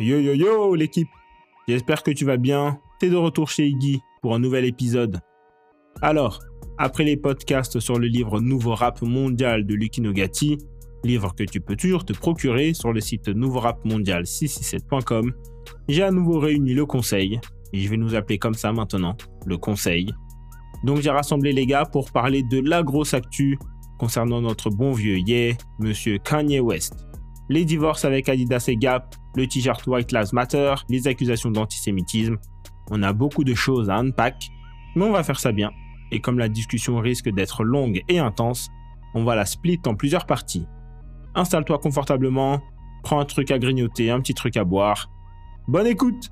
Yo yo yo l'équipe J'espère que tu vas bien. T'es de retour chez Iggy pour un nouvel épisode. Alors, après les podcasts sur le livre Nouveau Rap Mondial de Lucky Nogati, livre que tu peux toujours te procurer sur le site nouveau rap mondial 667.com, j'ai à nouveau réuni le conseil, et je vais nous appeler comme ça maintenant, le conseil. Donc j'ai rassemblé les gars pour parler de la grosse actu concernant notre bon vieux yeah, monsieur Kanye West. Les divorces avec Adidas et Gap, le t-shirt White Lives Matter, les accusations d'antisémitisme. On a beaucoup de choses à unpack, mais on va faire ça bien. Et comme la discussion risque d'être longue et intense, on va la split en plusieurs parties. Installe-toi confortablement, prends un truc à grignoter, un petit truc à boire. Bonne écoute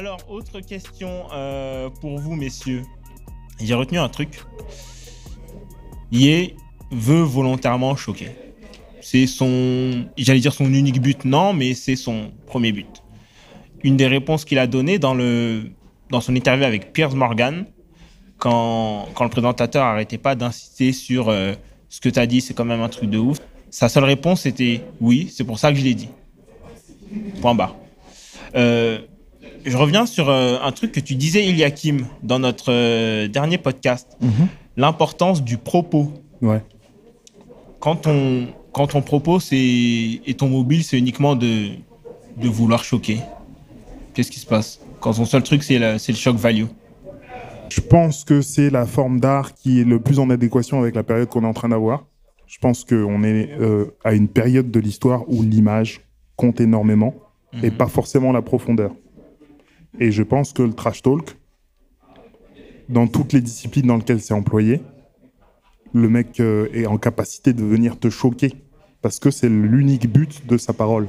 Alors, autre question euh, pour vous, messieurs. J'ai retenu un truc. Yé veut volontairement choquer. C'est son, j'allais dire son unique but, non, mais c'est son premier but. Une des réponses qu'il a données dans, le, dans son interview avec Piers Morgan, quand, quand le présentateur arrêtait pas d'insister sur euh, ce que tu as dit, c'est quand même un truc de ouf. Sa seule réponse était oui, c'est pour ça que je l'ai dit. Point barre. Euh, je reviens sur euh, un truc que tu disais, Iliakim, dans notre euh, dernier podcast. L'importance du propos. Ouais. Quand ton, quand ton propos c'est, et ton mobile, c'est uniquement de, de vouloir choquer. Qu'est-ce qui se passe? Quand son seul truc, c'est, le- shock value. Je pense que c'est la forme d'art qui est le plus en adéquation avec la période qu'on est en train d'avoir. Je pense qu'on est euh, à une période de l'histoire où l'image compte énormément et pas forcément la profondeur. Et je pense que le trash talk, dans toutes les disciplines dans lesquelles c'est employé, le mec euh, est en capacité de venir te choquer parce que c'est l'unique but de sa parole.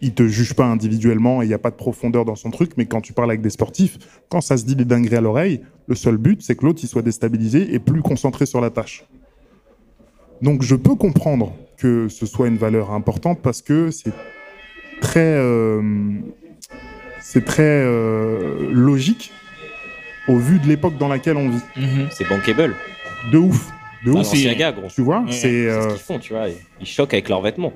Il te juge pas individuellement et il n'y a pas de profondeur dans son truc, mais quand tu parles avec des sportifs, quand ça se dit des dingueries à l'oreille, le seul but, c'est que l'autre il soit déstabilisé et plus concentré sur la tâche. Donc je peux comprendre que ce soit une valeur importante parce que c'est très, euh, c'est très euh, logique au vu de l'époque dans laquelle on vit. C'est bankable. De ouf, de ouf. l'ancien gars, gros. Tu vois, Ouais, c'est C'est euh, ce qu'ils font, tu vois. Ils choquent avec leurs vêtements.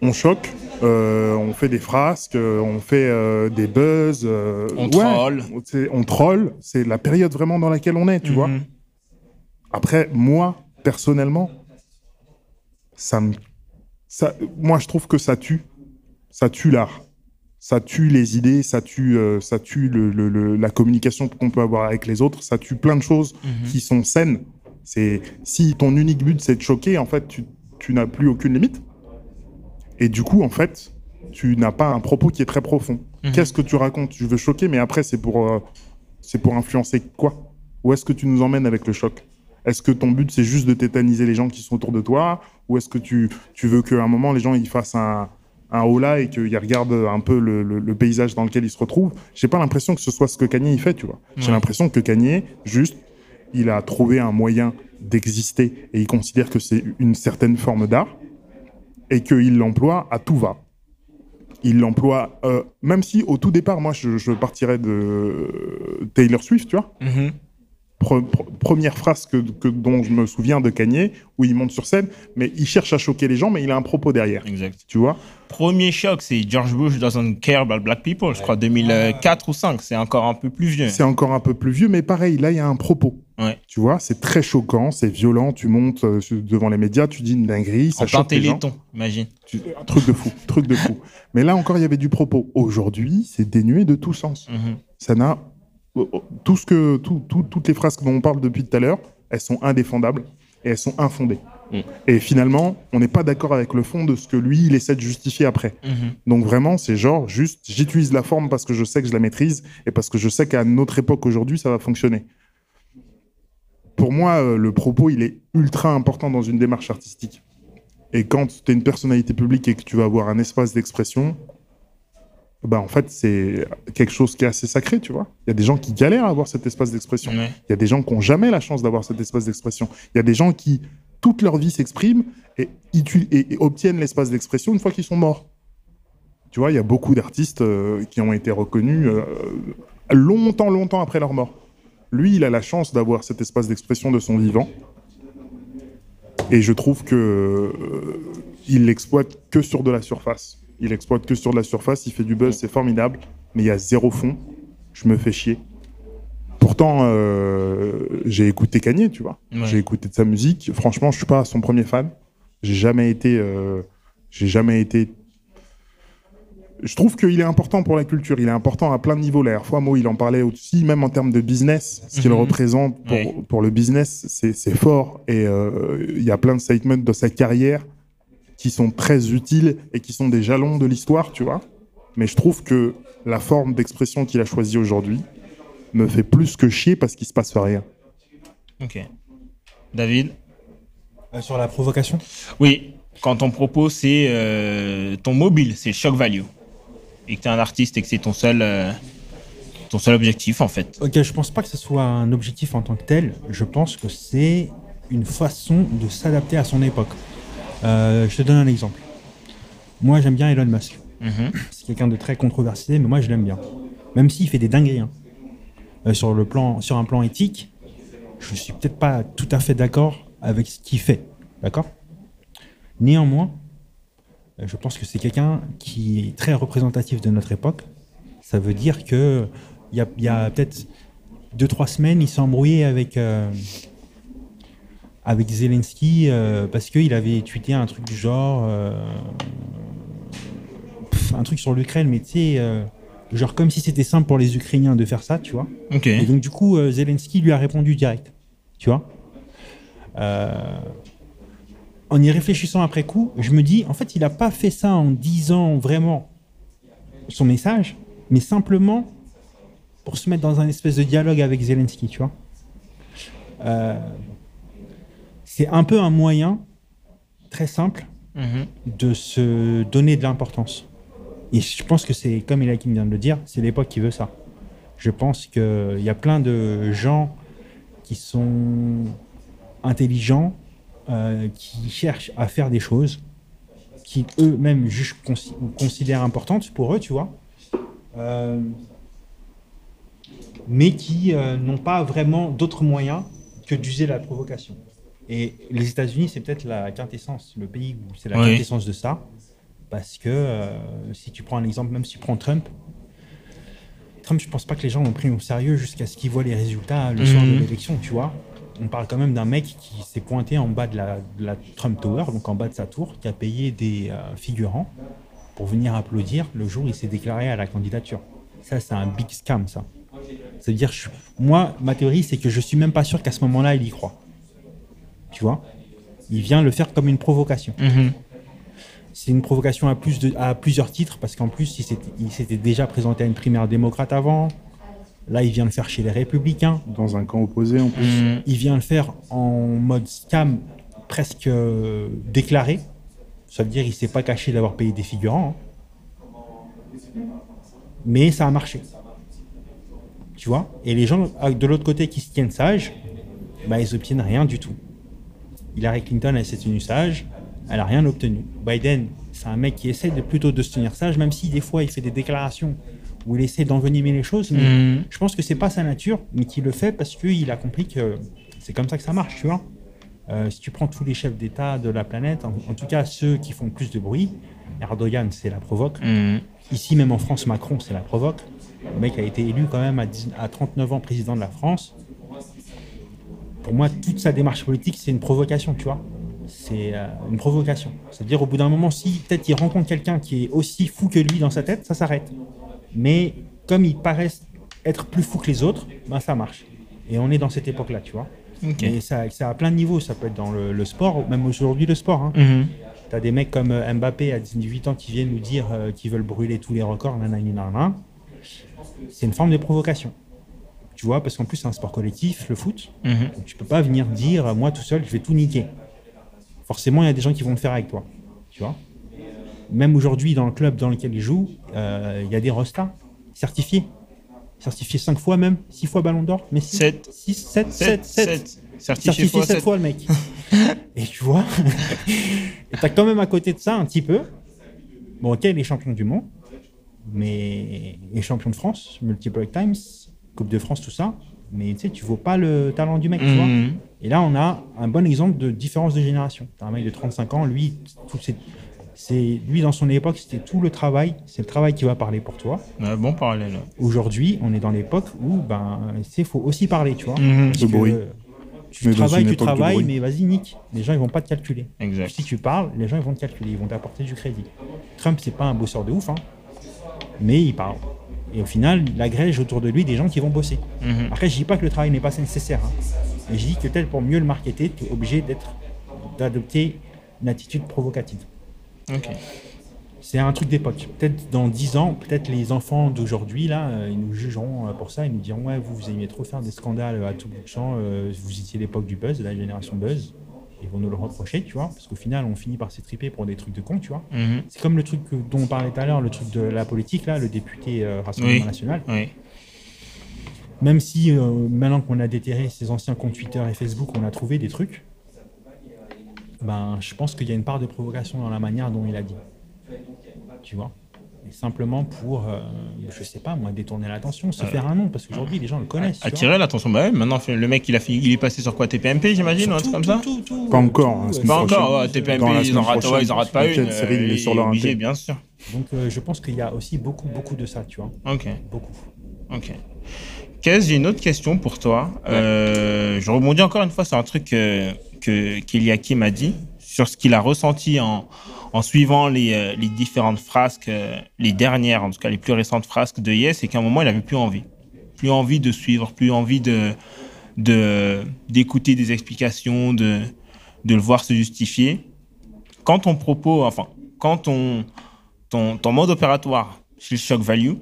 on choque, euh, on fait des frasques, euh, on fait euh, des buzz, euh, On ouais, troll. c'est- on troll. C'est la période vraiment dans laquelle on est, tu vois. Mhm. Après, moi, personnellement, ça me, ça, moi, je trouve que ça tue, ça tue l'art, ça tue les idées, ça tue, euh, ça tue le, le- le- la communication qu'on peut avoir avec les autres, ça tue plein de choses Mhm. qui sont saines. C'est si ton unique but c'est de choquer, en fait, tu, tu n'as plus aucune limite. Et du coup, en fait, tu n'as pas un propos qui est très profond. Mhm. Qu'est-ce que tu racontes? Tu veux choquer, mais après, c'est pour, euh, c'est pour influencer quoi? Où est-ce que tu nous emmènes avec le choc? Est-ce que ton but, c'est juste de tétaniser les gens qui sont autour de toi? Ou est-ce que tu, tu veux qu'à un moment, les gens ils fassent un, un hola et qu'ils regardent un peu le, le- le paysage dans lequel ils se retrouvent J'ai pas l'impression que ce soit ce que Kanye il fait, tu vois. J'ai Ouais. l'impression que Kanye, juste, il a trouvé un moyen d'exister et il considère que c'est une certaine forme d'art et qu'il l'emploie à tout va. Il l'emploie, euh, même si au tout départ, moi, je, je partirais de Taylor Swift, tu vois. Mhm. Pre- pre- première phrase que, que- dont je me souviens de Kanye, où il monte sur scène, mais il cherche à choquer les gens, mais il a un propos derrière, Exact. tu vois? Premier choc, c'est George Bush doesn't care about black people, je crois 2004 ou 5, c'est encore un peu plus vieux. C'est encore un peu plus vieux, mais pareil, là, il y a un propos. Ouais. Tu vois, c'est très choquant, c'est violent, tu montes euh, devant les médias, tu dis une dinguerie, ça En choque les gens. imagine. Tu- Un truc de fou, truc de fou. Mais là encore, il y avait du propos. Aujourd'hui, c'est dénué de tout sens. Mhm. Ça n'a tout ce que tout- tout- toutes les phrases dont on parle depuis tout à l'heure, elles sont indéfendables et elles sont infondées. Mm. Et finalement, on n'est pas d'accord avec le fond de ce que lui il essaie de justifier après. Mhm. Donc vraiment, c'est genre juste, j'utilise la forme parce que je sais que je la maîtrise et parce que je sais qu'à notre époque aujourd'hui, ça va fonctionner. Pour moi, euh, le propos, il est ultra important dans une démarche artistique. Et quand tu es une personnalité publique et que tu vas avoir un espace d'expression, bah en fait, c'est quelque chose qui est assez sacré, tu vois. Il y a des gens qui galèrent à avoir cet espace d'expression. Ouais. Il y a des gens qui n'ont jamais la chance d'avoir cet espace d'expression. Il y a des gens qui, toute leur vie, s'expriment et, utu- et- et obtiennent l'espace d'expression une fois qu'ils sont morts. Tu vois, il y a beaucoup d'artistes euh, qui ont été reconnus euh, longtemps, longtemps après leur mort. Lui, il a la chance d'avoir cet espace d'expression de son vivant. Et je trouve que euh, il l'exploite que sur de la surface. Il exploite que sur de la surface, il fait du buzz, c'est formidable, mais il y a zéro fond. Je me fais chier. Pourtant, euh, j'ai écouté Kanye, tu vois. Ouais. J'ai écouté de sa musique. Franchement, je suis pas son premier fan. J'ai jamais été, euh, j'ai jamais été. Je trouve qu'il est important pour la culture. Il est important à plein de niveaux. La dernière fois, Mo, il en parlait aussi, même en termes de business. Ce qu'il Mhm. représente pour, Ouais. pour le business, c'est c'est fort. Et euh, il y a plein de statements de sa carrière qui sont très utiles et qui sont des jalons de l'histoire, tu vois. Mais je trouve que la forme d'expression qu'il a choisie aujourd'hui me fait plus que chier parce qu'il se passe rien. Ok. David? Euh, sur la provocation? Oui, quand ton propos, c'est euh, ton mobile, c'est le shock value. Et que tu es un artiste et que c'est ton seul, euh, ton seul objectif, en fait. Ok, je pense pas que ce soit un objectif en tant que tel. Je pense que c'est une façon de s'adapter à son époque. Euh, je te donne un exemple. Moi, j'aime bien Elon Musk. Mhm. C'est quelqu'un de très controversé, mais moi, je l'aime bien. Même s'il fait des dingueries. hein. Euh, sur, le plan, sur un plan éthique, je suis peut-être pas tout à fait d'accord avec ce qu'il fait. D'accord? Néanmoins, euh, je pense que c'est quelqu'un qui est très représentatif de notre époque. Ça veut dire que il y a, peut-être deux trois semaines, il s'est embrouillé avec euh, avec Zelensky euh, parce qu'il avait tweeté un truc du genre euh, pff, un truc sur l'Ukraine, mais tu sais, euh, genre comme si c'était simple pour les Ukrainiens de faire ça, tu vois. Et donc, du coup, Zelensky lui a répondu direct. Tu vois En y réfléchissant après coup, je me dis, en fait, il n'a pas fait ça en disant vraiment son message, mais simplement pour se mettre dans un espèce de dialogue avec Zelensky, tu vois. Euh, c'est un peu un moyen très simple Mhm. de se donner de l'importance. Et je pense que c'est, comme Elakim vient de le dire, c'est l'époque qui veut ça. Je pense qu'il y a plein de gens qui sont intelligents, euh, qui cherchent à faire des choses qui eux-mêmes jugent consi- considèrent importantes pour eux, tu vois. Euh, mais qui euh, n'ont pas vraiment d'autres moyens que d'user la provocation. Et les États-Unis, c'est peut-être la quintessence, le pays où c'est la Oui. quintessence de ça. Parce que euh, si tu prends un exemple, même si tu prends Trump, Trump, je pense pas que les gens l'ont pris au sérieux jusqu'à ce qu'ils voient les résultats le soir de Mhm. l'élection, tu vois. On parle quand même d'un mec qui s'est pointé en bas de la, de la Trump Tower, donc en bas de sa tour, qui a payé des euh, figurants pour venir applaudir le jour où il s'est déclaré à la candidature. Ça, c'est un big scam, ça. C'est-à-dire, moi, ma théorie, c'est que je suis même pas sûr qu'à ce moment-là, il y croit. Tu vois Il vient le faire comme une provocation. Mhm. C'est une provocation à, plus de, à plusieurs titres, parce qu'en plus, il s'était- déjà présenté à une primaire démocrate avant. Là, il vient le faire chez les Républicains. Dans un camp opposé, en plus. Mhm. Il vient le faire en mode scam presque euh, déclaré. Ça veut dire qu'il s'est pas caché d'avoir payé des figurants. hein. Mais ça a marché. Tu vois? Et les gens ah, de l'autre côté qui se tiennent sages, bah, ils obtiennent rien du tout. Hillary Clinton, elle s'est tenue sage, elle a rien obtenu. Biden, c'est un mec qui essaie de, plutôt de se tenir sage, même si des fois il fait des déclarations où il essaie d'envenimer les choses. Mais Mhm. je pense que c'est pas sa nature, mais qu'il le fait parce qu'il a compris que c'est comme ça que ça marche, tu vois. Euh, si tu prends tous les chefs d'État de la planète, en, en tout cas ceux qui font le plus de bruit, Erdogan, c'est la provoque. Mhm. Ici, même en France, Macron, c'est la provoque. Le mec a été élu quand même à, 10 à 39 ans président de la France. Pour moi, toute sa démarche politique, c'est une provocation, tu vois. C'est euh, une provocation. C'est-à-dire, au bout d'un moment, si peut-être il rencontre quelqu'un qui est aussi fou que lui dans sa tête, ça s'arrête. Mais comme il paraît être plus fou que les autres, ben ça marche. Et on est dans cette époque-là, tu vois. Et ça, ça a plein de niveaux. Ça peut être dans le, le sport, même aujourd'hui le sport. Hein. Mhm. T'as des mecs comme euh, Mbappé à 18 ans qui viennent nous dire euh, qu'ils veulent brûler tous les records, nanana. C'est une forme de provocation. Tu vois, parce qu'en plus c'est un sport collectif, le foot. Mhm. Donc tu peux pas venir dire euh, moi tout seul je vais tout niquer. Forcément il y a des gens qui vont le faire avec toi. Tu vois. Même aujourd'hui dans le club dans lequel il joue, euh, il y a des rostas certifiés. Certifiés 5 fois même, 6 fois ballon d'or, mais 6, Sept. 6, 7, 7, 7. Certifié Certifié fois 7 sept. fois le mec. Et tu vois, t'as quand même à côté de ça un petit peu. Bon, ok, il est champion du monde, mais et champion de France, multiple times, Coupe de France, tout ça. Mais tu sais, tu vaux pas le talent du mec, tu vois. Mhm. Et là, on a un bon exemple de différence de génération. T'as un mec de 35 ans, lui, tout c'est, c'est lui dans son époque, c'était tout le travail. C'est le travail qui va parler pour toi. Ouais, bon parallèle. Aujourd'hui, on est dans l'époque où, ben, il faut aussi parler, tu vois. Le bruit. Tu Mais travailles, tu travailles, mais vas-y, nique. Les gens, ils vont pas te calculer. Exact. Si tu parles, les gens, ils vont te calculer. Ils vont t'apporter du crédit. Trump, c'est pas un bosseur de ouf, hein, mais il parle. Et au final, il agrège autour de lui des gens qui vont bosser. Mhm. Après, je dis pas que le travail n'est pas nécessaire. hein. Mais je dis que peut-être pour mieux le marketer, tu es obligé d'être, d'adopter une attitude provocative. C'est un truc d'époque. Peut-être dans 10 ans, peut-être les enfants d'aujourd'hui, là, euh, ils nous jugeront euh, pour ça. Ils nous diront Ouais, vous, vous aimiez trop faire des scandales à tout bout de champ. euh, vous étiez l'époque du buzz, de la génération buzz. Ils vont nous le reprocher, tu vois. Parce qu'au final, on finit par s'étriper pour des trucs de cons, tu vois. Mhm. C'est comme le truc dont on parlait tout à l'heure, le truc de la politique, là, le député euh, Rassemblement Oui. National. Oui. Même si euh, maintenant qu'on a déterré ces anciens comptes Twitter et Facebook, on a trouvé des trucs, ben, je pense qu'il y a une part de provocation dans la manière dont il a dit. Tu vois? Simplement pour, euh, je sais pas moi, détourner l'attention, se faire un nom, parce qu'aujourd'hui les gens le connaissent. Attirer l'attention. Bah ouais, maintenant, le mec, il, a fait, il est passé sur quoi TPMP, j'imagine, ou un truc Tout, comme ça tout, tout, tout, Pas euh, encore, hein, euh, Pas encore, ouais, TPMP, ils en ratent, ouais, ils en ratent pas une. Cyril, il est euh, sur leur obligé, bien sûr. Donc euh, je pense qu'il y a aussi beaucoup, beaucoup de ça, tu vois. Ok, Beaucoup. ok. Kez, j'ai une autre question pour toi. Euh, je rebondis encore une fois sur un truc que, que qu'Eliakim a dit, sur ce qu'il a ressenti en, en suivant les, euh, les différentes frasques, euh, les dernières, en tout cas les plus récentes frasques de Yes, c'est qu'à un moment, il avait plus envie. Plus envie de suivre, plus envie de, de, d'écouter des explications, de, de le voir se justifier. Quand ton propos, enfin, quand ton, ton, ton mode opératoire, c'est le shock value,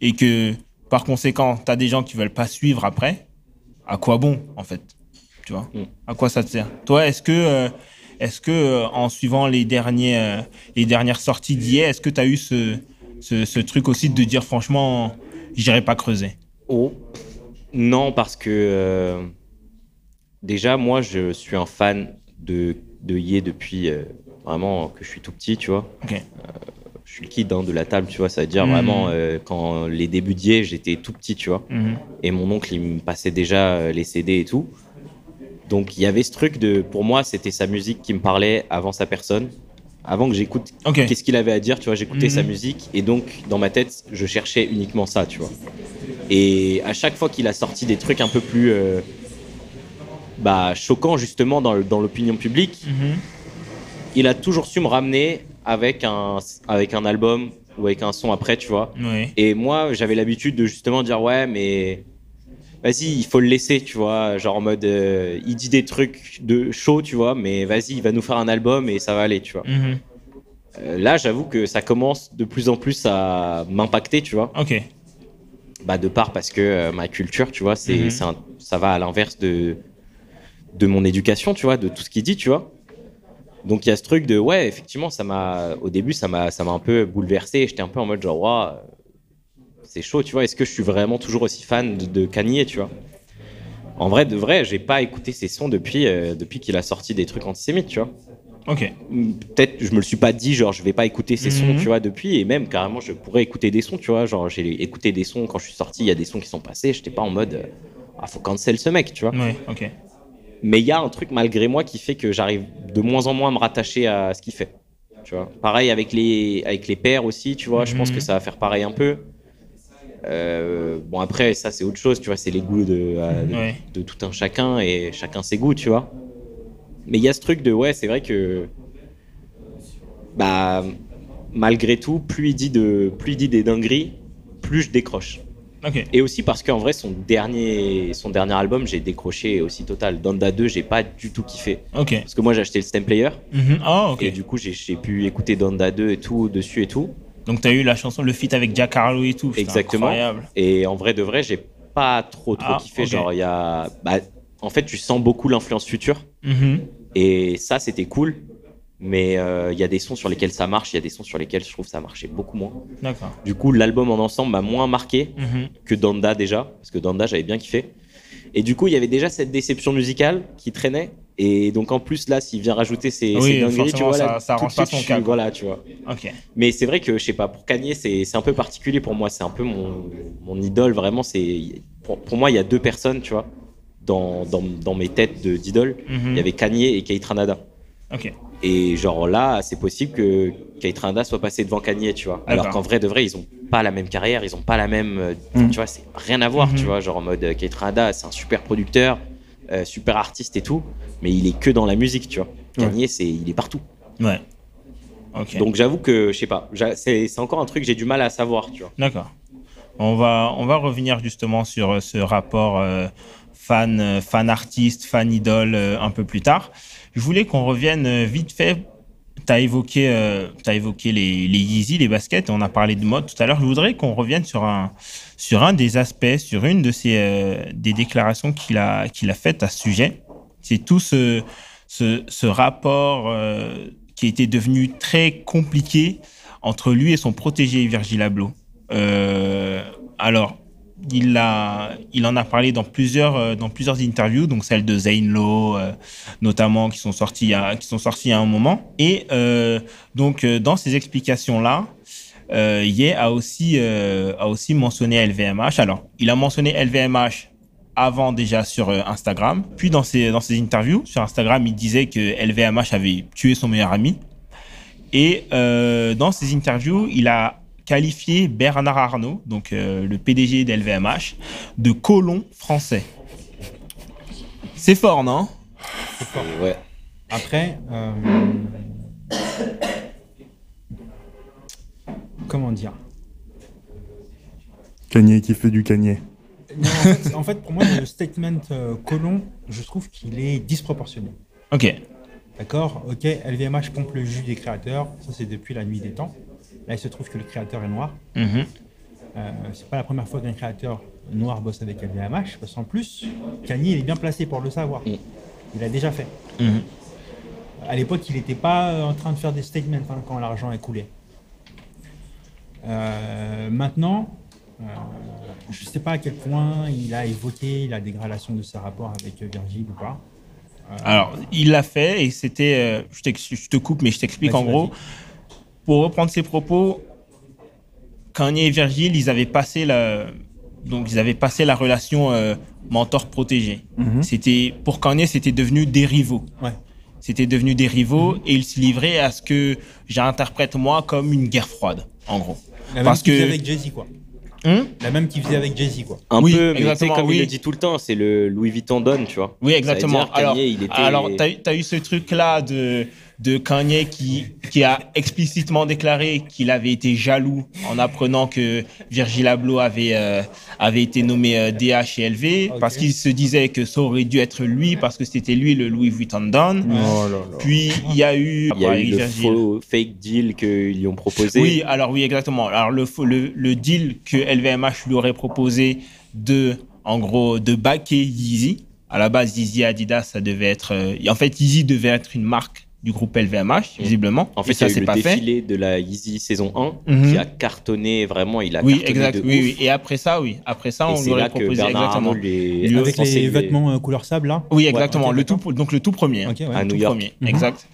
et que par conséquent, tu as des gens qui veulent pas suivre après, à quoi bon, en fait? Tu vois? Mm. À quoi ça te sert? Toi, est-ce que, euh, est-ce que euh, en suivant les, derniers, euh, les dernières sorties d'hier, est-ce que tu as eu ce, ce, ce truc aussi de dire franchement, j'irai pas creuser? Oh. Non, parce que euh, déjà, moi, je suis un fan de, de Ye depuis euh, vraiment que je suis tout petit, tu vois. Euh, je suis le kid hein, de la table, tu vois. Ça veut dire Mhm. vraiment, euh, quand les débuts d'Ye, j'étais tout petit, tu vois. Mhm. Et mon oncle, il me passait déjà les CD et tout. Donc, il y avait ce truc de. Pour moi, c'était sa musique qui me parlait avant sa personne. Avant que j'écoute qu'est-ce qu'il avait à dire, tu vois, j'écoutais Mhm. sa musique et donc dans ma tête, je cherchais uniquement ça, tu vois. Et à chaque fois qu'il a sorti des trucs un peu plus euh, bah, choquants justement dans, l'opinion publique, Mhm. il a toujours su me ramener avec un, avec un album ou avec un son après, tu vois. Oui. Et moi, j'avais l'habitude de justement dire ouais, mais vas-y, il faut le laisser, tu vois. Genre en mode, euh, il dit des trucs de chaud, tu vois, mais vas-y, il va nous faire un album et ça va aller, tu vois. Mhm. Euh, là, j'avoue que ça commence de plus en plus à m'impacter, tu vois. Ok. Bah, de part parce que euh, ma culture, tu vois, c'est, Mhm. ça va à l'inverse de, de mon éducation, tu vois, de tout ce qu'il dit, tu vois. Donc il y a ce truc de ouais, effectivement, ça m'a au début ça m'a ça m'a un peu bouleversé. J'étais un peu en mode genre euh, c'est chaud, tu vois. Est-ce que je suis vraiment toujours aussi fan de, de Kanye, tu vois? En vrai, de vrai, j'ai pas écouté ses sons depuis euh, depuis qu'il a sorti des trucs antisémites, tu vois. Ok. Peut-être je me le suis pas dit genre je vais pas écouter ses sons, Mhm. tu vois, depuis et même carrément je pourrais écouter des sons, tu vois. Genre j'ai écouté des sons quand je suis sorti, il y a des sons qui sont passés. J'étais pas en mode euh, ah faut cancel ce mec, tu vois. Ouais. Ok. Mais il y a un truc malgré moi qui fait que j'arrive de moins en moins à me rattacher à ce qu'il fait. Tu vois. Pareil avec les, avec les pères aussi, tu vois. Je pense Mhm. que ça va faire pareil un peu. Euh, bon, après, ça, c'est autre chose, tu vois. C'est les goûts de, euh, de, Ouais. de tout un chacun et chacun ses goûts, tu vois. Mais il y a ce truc de, ouais, c'est vrai que. Bah, malgré tout, plus il dit, de, plus il dit des dingueries, plus je décroche. Et aussi parce qu'en vrai, son dernier, son dernier album, j'ai décroché aussi total. Donda 2, j'ai pas du tout kiffé. Parce que moi, j'ai acheté le stem player. Mhm. Ah. Et du coup, j'ai pu écouter Donda 2 et tout dessus et tout. Donc, tu as eu la chanson, le feat avec Jack Harlow et tout. Exactement. Incroyable. Et en vrai de vrai, j'ai pas trop trop Ah, kiffé. Genre, il y a. Bah, en fait, tu sens beaucoup l'influence future. Mhm. Et ça, c'était cool. Mais euh, il y a des sons sur lesquels ça marche, il y a des sons sur lesquels je trouve ça marchait beaucoup moins. D'accord. Du coup, l'album en ensemble m'a moins marqué Mhm. que Donda déjà, parce que Donda, j'avais bien kiffé. Et du coup, il y avait déjà cette déception musicale qui traînait. Et donc, en plus, là, s'il vient rajouter ses, Oui, ses dingueries, tu vois, là, ça- ça tout de suite, son quoi. Voilà, tu vois. Mais c'est vrai que, je sais pas, pour Kanye, c'est un peu particulier pour moi. C'est un peu mon, mon idole, vraiment. c'est pour, pour moi, il y a deux personnes, tu vois, dans, dans, dans mes têtes de- d'idoles. Mhm. Il y avait Kanye et Kate Ranada. Et genre là, c'est possible que Kate Ranada soit passé devant Kanye, tu vois. Alors qu'en vrai de vrai, ils ont pas la même carrière, ils ont pas la même. euh, Mm. Tu vois, c'est rien à voir, tu vois. Genre en mode euh, Kate Ranada, c'est un super producteur, euh, super artiste et tout, mais il est que dans la musique, tu vois. Kanye, c'est il est partout. Ouais. Donc j'avoue que je sais pas, c'est encore un truc que j'ai du mal à savoir, tu vois. D'accord. On va, on va revenir justement sur ce rapport euh, fan, fan artiste, fan idole euh, un peu plus tard. Je voulais qu'on revienne euh, vite fait. Tu as évoqué, euh, évoqué les, les Yeezy, les baskets, et on a parlé de mode tout à l'heure. Je voudrais qu'on revienne sur un, sur un des aspects, sur une de ces euh, des déclarations qu'il a, qu'il a faites à ce sujet. C'est tout ce, ce, rapport euh, qui était devenu très compliqué entre lui et son protégé Virgil Abloh. Alors, il, a, il en a parlé dans plusieurs, euh, dans plusieurs interviews, donc celle de Zane Lowe, euh, notamment, qui sont sorties a- qui sont sorties à un moment. Et euh, donc, dans ces explications-là, Ye a aussi, a aussi mentionné LVMH. Alors, il a mentionné LVMH avant déjà sur Instagram. Puis dans ses, dans ses interviews sur Instagram, il disait que LVMH avait tué son meilleur ami. Et dans ses interviews, il a qualifié Bernard Arnault, donc euh, le PDG d'LVMH, de colon français. C'est fort, non? Et ouais. Après, euh, comment dire? Kanye qui fait du. Non, en, fait, en fait, pour moi, le statement euh, colon, je trouve qu'il est disproportionné. Ok. D'accord? Ok, LVMH pompe le jus des créateurs, ça c'est depuis la nuit des temps. Là, il se trouve que le créateur est noir. Mhm. Euh, c'est pas la première fois qu'un créateur noir bosse avec LVMH, parce qu'en plus, Kanye il est bien placé pour le savoir. Mm. Il a déjà fait. Mhm. À l'époque, il n'était pas euh, en train de faire des statements hein, quand l'argent est coulé. Euh, maintenant, euh, je ne sais pas à quel point il a évoqué la dégradation de ses rapports avec Virgil ou pas. Alors, il l'a fait et c'était. je, te coupe, mais je t'explique en gros. Pour reprendre ses propos, Kanye et Virgile, ils avaient passé la, donc ils avaient passé la relation euh, mentor-protégé. Mhm. C'était pour Kanye, c'était devenu des rivaux. Ouais. C'était devenu des rivaux et ils se livraient à ce que j'interprète moi comme une guerre froide, en gros. La Parce même qu'il que- faisait avec Jay-Z, quoi. Hum La même qu'il faisait avec Jay-Z, quoi. Un Oui, peu, mais exactement, comme oui. il le dit tout le temps, c'est le Louis Vuitton donne, tu vois. Oui, Ça veut exactement. dire, Kanye, alors, il était- alors tu as, eu ce truc-là de, de Kanye qui, qui a explicitement déclaré qu'il avait été jaloux en apprenant que Virgil Abloh avait, euh, avait été nommé euh, DA chez LV, parce qu'il se disait que ça aurait dû être lui, parce que c'était lui le Louis Vuitton Don. Oh là là. Puis il y a eu... Il y a eu le faux fake deal qu'ils lui ont proposé. Oui, alors oui, exactement. Alors le, le, le deal que LVMH lui aurait proposé de, en gros, de backer Yeezy. À la base, Yeezy et Adidas, ça devait être. euh, en fait, Yeezy devait être une marque du groupe LVMH, visiblement. En fait, ça le pas fait. défilé de la Yeezy saison 1 Mhm. qui a cartonné vraiment. Il a Oui, cartonné exact. de Oui, ouf. oui. Et après ça, oui. Après ça, Et on c'est lui aurait proposé exactement. Avec les vêtements euh, couleur sable, là Oui, Ouais, exactement. le tout, donc le tout premier. Ok, ouais. À Le New tout York. premier, Mhm. exact.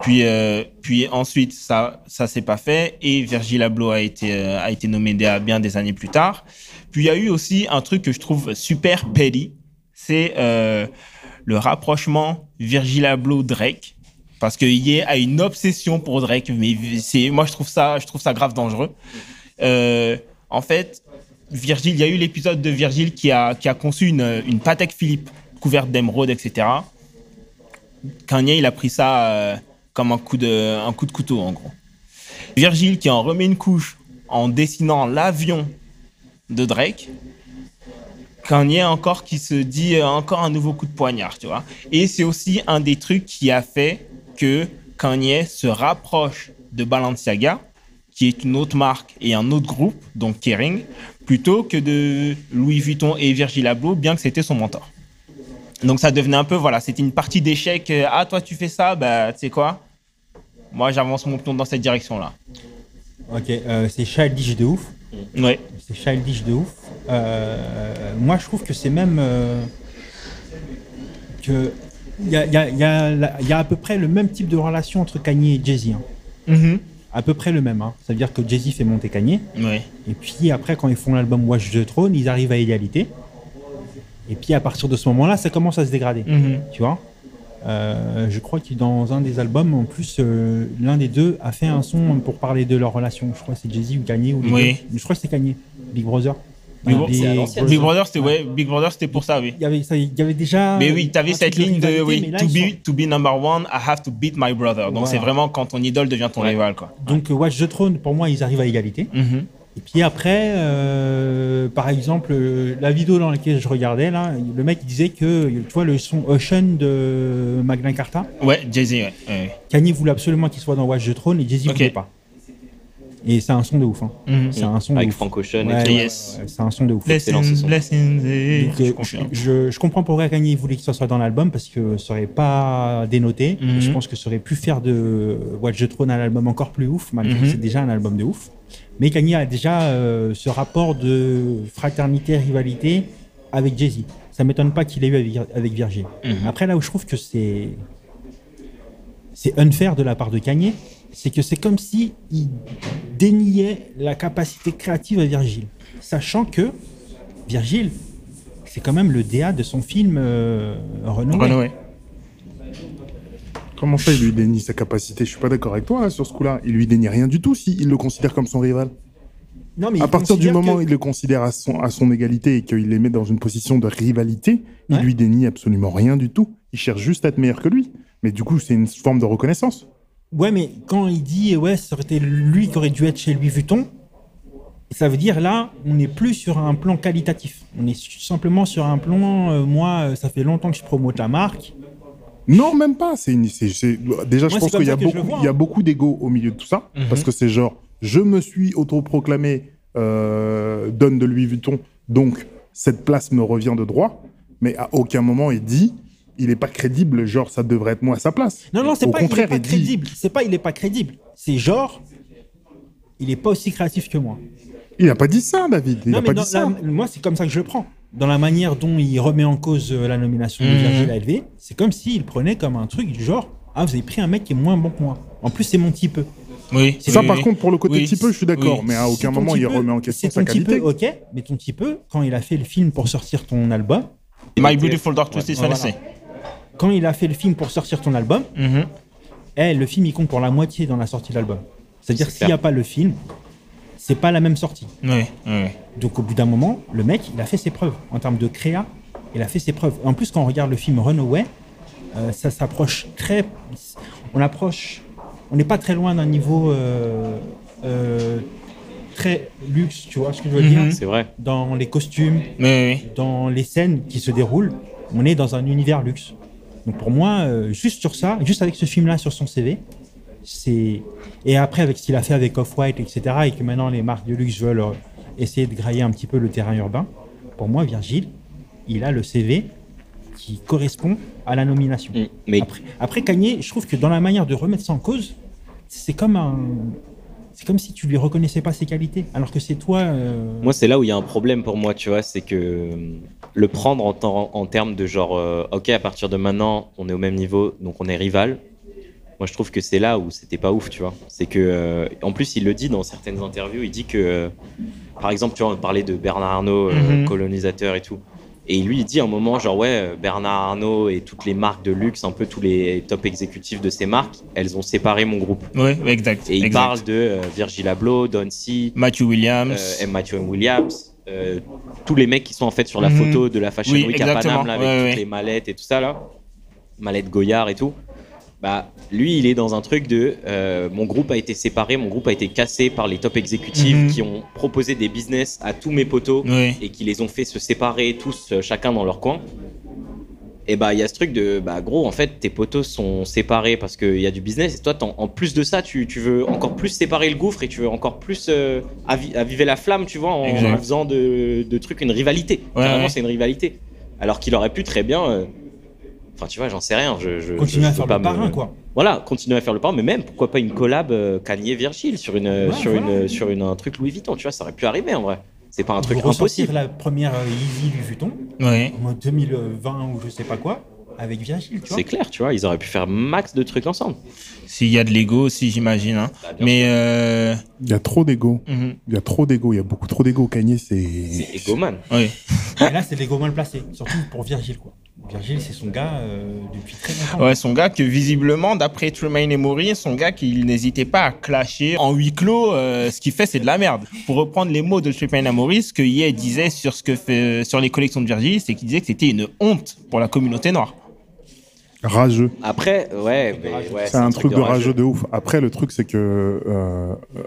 Puis, euh, puis ensuite, ça, ça s'est pas fait et Virgil Abloh a été, euh, a été nommé bien des années plus tard. Puis il y a eu aussi un truc que je trouve super petty, c'est euh, le rapprochement Virgil Abloh Drake. Parce Ye a une obsession pour Drake, mais c'est, moi je trouve ça, je trouve ça grave dangereux. Euh, en fait, Virgil, il y a eu l'épisode de Virgil qui a, qui a conçu une, une Patek Philippe couverte d'émeraude, etc. Kanye, il a pris ça euh, comme un coup, de, un coup de couteau, en gros. Virgil qui en remet une couche en dessinant l'avion de Drake. Kanye encore qui se dit euh, encore un nouveau coup de poignard, tu vois. Et c'est aussi un des trucs qui a fait que Kanye se rapproche de Balenciaga, qui est une autre marque et un autre groupe, donc Kering, plutôt que de Louis Vuitton et Virgil Abloh, bien que c'était son mentor. Donc ça devenait un peu, voilà, c'était une partie d'échec. euh, Ah, toi, tu fais ça, bah, tu sais quoi? Moi, j'avance mon pion dans cette direction-là. Ok, euh, c'est childish de ouf. Ouais. C'est childish de ouf. Euh, moi, je trouve que c'est même. euh, que il y a, y y y à peu près le même type de relation entre Kanye et Jay-Z. hein. Mhm. À peu près le même. Hein. Ça veut dire que Jay-Z fait monter Kanye. Et puis après, quand ils font l'album Watch the Throne, ils arrivent à égalité. Et puis à partir de ce moment-là, ça commence à se dégrader. Mhm. Tu vois? Euh, Je crois que dans un des albums, en plus, euh, l'un des deux a fait un son pour parler de leur relation. Je crois que c'est Jay-Z ou Kanye ou les Oui. deux. Je crois que c'est Kanye, Big Brother. Big Bro- Brother, c'était ouais, Big Brother, c'était pour ça, oui. Il y avait, ça- il y avait déjà. Mais oui, t'avais un cette ligne de oui, to be sont- to be number one, I have to beat my brother. Donc Voilà. c'est vraiment quand ton idole devient ton Ouais. rival, quoi. Donc, Watch the Throne, pour moi, ils arrivent à égalité. Mhm. Et puis après, euh, par exemple, euh, la vidéo dans laquelle je regardais, là, le mec il disait que, tu vois, le son Ocean de Magna Carta, Ouais, Jay-Z, ouais. ouais. Kanye voulait absolument qu'il soit dans Watch the Throne et Jay-Z Ok. voulait pas. Et c'est un son de ouf. hein. Mhm. C'est un son de Avec ouf. Frank Ocean Ouais, et Yes. ouais, c'est un son de ouf. Blessings, son. blessings, et- Donc, je euh, je, je comprends pourquoi Kanye voulait que ça soit dans l'album parce que ça aurait pas dénoté. Mhm. Je pense que ça aurait pu faire de Watch the Throne un album encore plus ouf, malgré que Mhm. c'est déjà un album de ouf. Mais Kanye a déjà euh, ce rapport de fraternité, rivalité avec Jay-Z. Ça m'étonne pas qu'il ait eu avec, avec Virgil. Après, là où je trouve que c'est c'est unfair de la part de Kanye, c'est que c'est comme si il déniait la capacité créative à Virgile, sachant que Virgile, c'est quand même le DA de son film euh, Runaway. Runaway. Comment ça, il lui dénie sa capacité? Je suis pas d'accord avec toi là, sur ce coup-là. Il lui dénie rien du tout s'il le considère comme son rival. Non, mais À il partir du moment où que- il le considère à son, à son égalité et qu'il les met dans une position de rivalité, Ouais. il lui dénie absolument rien du tout. Il cherche juste à être meilleur que lui. Mais du coup, c'est une forme de reconnaissance. Ouais, mais quand il dit ouais, ça aurait été lui qui aurait dû être chez Louis Vuitton, ça veut dire là, on n'est plus sur un plan qualitatif. On est simplement sur un plan. euh, moi, euh, ça fait longtemps que je promote la marque. Non, même pas. C'est une- c'est- c'est- Déjà, je pense qu'il y a beaucoup, il y a hein. beaucoup d'ego au milieu de tout ça. Mhm. Parce que c'est genre, je me suis autoproclamé euh, donne de Louis Vuitton, donc cette place me revient de droit. Mais à aucun moment il dit, il n'est pas crédible, genre ça devrait être moi à sa place. Non, non, c'est pas il est pas dit- crédible. C'est pas il est pas crédible. C'est genre, il est pas aussi créatif que moi. Il n'a pas dit ça, David. Il Non, n'a mais pas dans dit ça. la- moi, c'est comme ça que je le prends. Dans la manière dont il remet en cause euh, la nomination de Mhm. Virgil à LV, c'est comme s'il prenait comme un truc du genre Ah, vous avez pris un mec qui est moins bon que moi. En plus, c'est mon petit peu. Oui. Ça, oui, par oui. contre, pour le côté Oui, petit peu, je suis d'accord. oui. Mais à aucun moment il peu- remet en question c'est sa qualité. peu, ok, mais ton petit peu, quand il a fait le film pour sortir ton album, My Beautiful Dark Twisted Ouais, Fantasy. Quand il a fait le film pour sortir ton album, Mhm. eh, le film il compte pour la moitié dans la sortie de l'album. C'est-à-dire C'est s'il n'y a pas le film, c'est pas la même sortie. Oui, oui. Donc au bout d'un moment, le mec, il a fait ses preuves. En termes de créa, il a fait ses preuves. En plus, quand on regarde le film Runaway, euh, ça s'approche très... On approche... On n'est pas très loin d'un niveau euh, euh, très luxe, tu vois ce que je veux Mhm. dire? C'est vrai. Dans les costumes, Oui, oui. dans les scènes qui se déroulent, on est dans un univers luxe. Donc pour moi, euh, juste sur ça, juste avec ce film-là sur son CV, c'est et après avec ce qu'il a fait avec Off-White, etc., et que maintenant les marques de luxe veulent euh, essayer de grailler un petit peu le terrain urbain. Pour moi, Virgile, il a le CV qui correspond à la nomination. Mm. Mais Après, après Kanye, je trouve que dans la manière de remettre ça en cause, c'est comme un, c'est comme si tu lui reconnaissais pas ses qualités, alors que c'est toi. euh, Moi, c'est là où il y a un problème pour moi, tu vois, c'est que euh, le prendre en, temps- en termes de genre, euh, ok, à partir de maintenant, on est au même niveau, donc on est rival. Moi, je trouve que c'est là où c'était pas ouf, tu vois. C'est que, euh, en plus, il le dit dans certaines interviews, il dit que, euh, par exemple, tu vois, on parlait de Bernard Arnault, euh, Mhm. colonisateur et tout. Et lui, il dit à un moment, genre, ouais, euh, Bernard Arnault et toutes les marques de luxe, un peu tous les top exécutifs de ces marques, elles ont séparé mon groupe. Oui, exact. Et il exact. parle de euh, Virgil Abloh, Don C, Matthew Williams. euh. Matthew Williams, euh, tous les mecs qui sont en fait sur la Mhm. photo de la Fashion Oui, Week à. Paname là, avec Ouais, toutes ouais. les mallettes et tout ça là, mallettes Goyard et tout. Bah, lui, il est dans un truc de euh, mon groupe a été séparé, mon groupe a été cassé par les top exécutifs Mhm. qui ont proposé des business à tous mes potos Oui. et qui les ont fait se séparer tous euh, chacun dans leur coin. Et bah il y a ce truc de bah gros en fait tes potos sont séparés parce qu'il y a du business et toi en plus de ça tu, tu veux encore plus séparer le gouffre et tu veux encore plus euh, avi- aviver la flamme tu vois en, faisant de, de trucs une rivalité. Ouais, Carrément ouais. c'est une rivalité. Alors qu'il aurait pu très bien euh, Enfin, tu vois, j'en sais rien. Je, je, continuer je à faire pas le parrain, me- quoi. Voilà, continuer à faire le parrain, mais même pourquoi pas une collab euh, Kanye Virgil sur une Ouais, sur voilà. une sur une un truc Louis Vuitton, tu vois, ça aurait pu arriver en vrai. C'est pas un truc ressortir impossible. la première euh, Yeezy Louis Vuitton, Oui. en mode 2020 ou je sais pas quoi. avec Virgile, tu vois. C'est clair, tu vois, ils auraient pu faire max de trucs ensemble. S'il y a de l'ego aussi, j'imagine. hein. Bah, Mais euh, Il y a trop d'ego. mhm, Il y a trop d'ego. Il y a beaucoup trop d'ego. Kanye, C'est c'est. égoman. oui. Et là, c'est l'ego mal placé, surtout pour Virgile, quoi. Virgile, c'est son gars euh, depuis très longtemps. Ouais, son gars que visiblement, d'après Tremaine et Maury, son gars qu'il n'hésitait pas à clasher en huis clos, euh, ce qu'il fait, c'est de la merde. Pour reprendre les mots de Tremaine et Maury, ce que Ye disait sur, ce que fait, sur les collections de Virgile, c'est qu'il disait que c'était une honte pour la communauté noire. Rageux. Après, ouais, mais ouais, C'est un truc de rageux de ouf. Après, le truc, c'est que. euh, euh,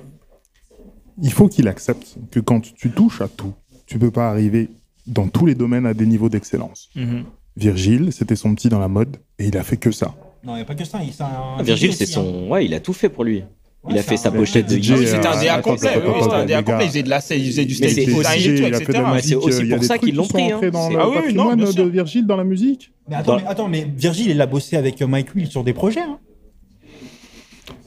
il faut qu'il accepte que quand tu touches à tout, tu peux pas arriver dans tous les domaines à des niveaux d'excellence. Mhm. Virgile, c'était son petit dans la mode et il a fait que ça. Non, il n'y a pas que ça. il- c'est un Ah, Virgile, c'est aussi, hein. son. Ouais, il a tout fait pour lui. Il Ouais, a fait sa pochette de DJ, oui, Yeezy. c'était un euh, DA complet. un DA complet. Il faisait de la scène, il faisait du stage c'est design aussi- et tout, il a fait de etc. c'est aussi pour ça qu'ils qui l'ont pris, hein. Ah oui, oui, non, de. Virgile dans la musique. Mais attends, Dans- mais, attends, mais Virgile, il a bossé avec euh, Mike Will sur des projets. Hein.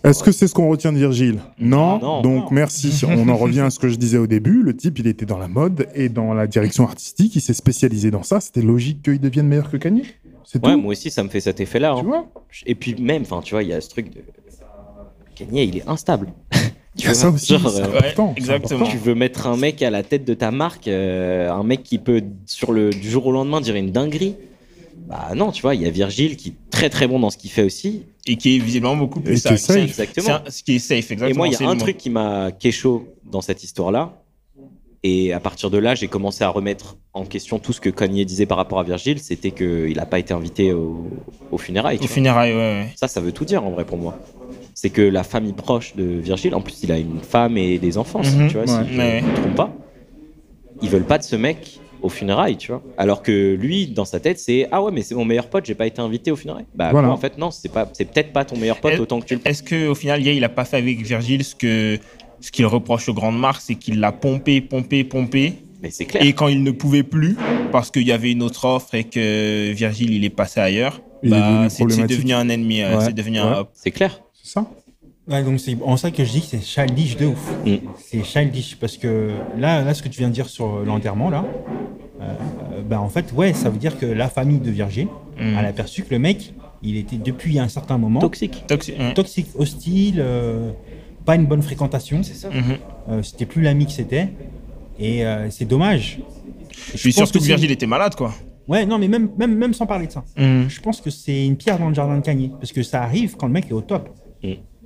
Est-ce que c'est ce qu'on retient de Virgile? Non. Non. Donc Non. merci. On en revient à ce que je disais au début. Le type, il était dans la mode et dans la direction artistique. Il s'est spécialisé dans ça. C'était logique qu'il devienne meilleur que Kanye. C'est Ouais, tout. moi aussi, ça me fait cet effet-là. Tu hein. vois? Et puis même, enfin, tu vois, il y a ce truc de. Kanye, il est instable. Il y a ça aussi. Genre, c'est euh, important, ouais, exactement. important. Tu veux mettre un mec à la tête de ta marque, euh, un mec qui peut, sur le, du jour au lendemain, dire une dinguerie. Bah non, tu vois, il y a Virgile qui est très très bon dans ce qu'il fait aussi. Et qui est visiblement beaucoup plus safe. safe. Exactement. Un- Ce qui est safe, exactement. Et moi, il y a un truc qui m'a kécho dans cette histoire-là. Et à partir de là, j'ai commencé à remettre en question tout ce que Kanye disait par rapport à Virgile. C'était qu'il n'a pas été invité au, au funérailles. Au funérailles, ouais, ouais. Ça, ça veut tout dire en vrai pour moi. C'est que la famille proche de Virgile, en plus, il a une femme et des enfants, si- Mhm. tu vois, Ouais. si je Ouais. ne me trompe pas. Ils veulent pas de ce mec au funérailles, tu vois. Alors que lui, dans sa tête, c'est ah ouais, mais c'est mon meilleur pote, j'ai pas été invité au funérailles. Bah Voilà. quoi, en fait non, c'est pas, c'est peut-être pas ton meilleur pote autant que tu le. Est-ce qu'au final, Ye, il a pas fait avec Virgile ce que ce qu'il reproche aux grandes marques, c'est qu'il l'a pompé, pompé, pompé. Mais c'est clair. Et quand il ne pouvait plus, parce qu'il y avait une autre offre et que Virgile, il est passé ailleurs, bah, c'est c'est devenu un ennemi. euh, Ouais. C'est devenu Ouais. un. C'est clair. C'est ça Ouais, donc c'est en ça que je dis que c'est childish de ouf. Mm. C'est childish parce que là, là, ce que tu viens de dire sur l'enterrement, là, euh, bah en fait, ouais, ça veut dire que la famille de Virgile, Mm. elle a perçu que le mec, il était depuis un certain moment Toxique. Toxi- ouais. toxique, hostile, euh, pas une bonne fréquentation. C'est ça. Mhm. Euh, c'était plus l'ami que c'était. Et euh, c'est dommage. Je suis sûr que c'est- Virgile était malade, quoi. Ouais, non, mais même, même, même sans parler de ça. Mhm. Je pense que c'est une pierre dans le jardin de Kanye. Parce que ça arrive quand le mec est au top.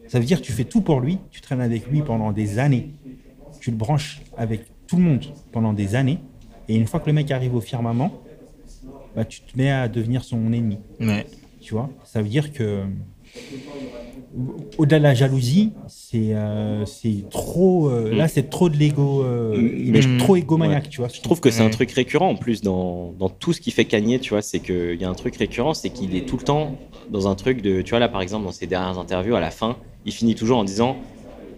Ça veut dire que tu fais tout pour lui, tu traînes avec lui pendant des années. Tu le branches avec tout le monde pendant des années. Et une fois que le mec arrive au firmament, bah, tu te mets à devenir son ennemi. Ouais. Tu vois? Ça veut dire que au-delà de la jalousie, c'est euh, c'est trop. euh, Là, c'est trop de l'ego. euh, Mm. il est Mm. trop égomaniaque, Ouais. tu vois. Je trouve que c'est un truc récurrent en plus dans, dans tout ce qui fait Kanye, tu vois, c'est qu'il y a un truc récurrent, c'est qu'il est tout le temps dans un truc de, tu vois là par exemple dans ses dernières interviews à la fin, il finit toujours en disant,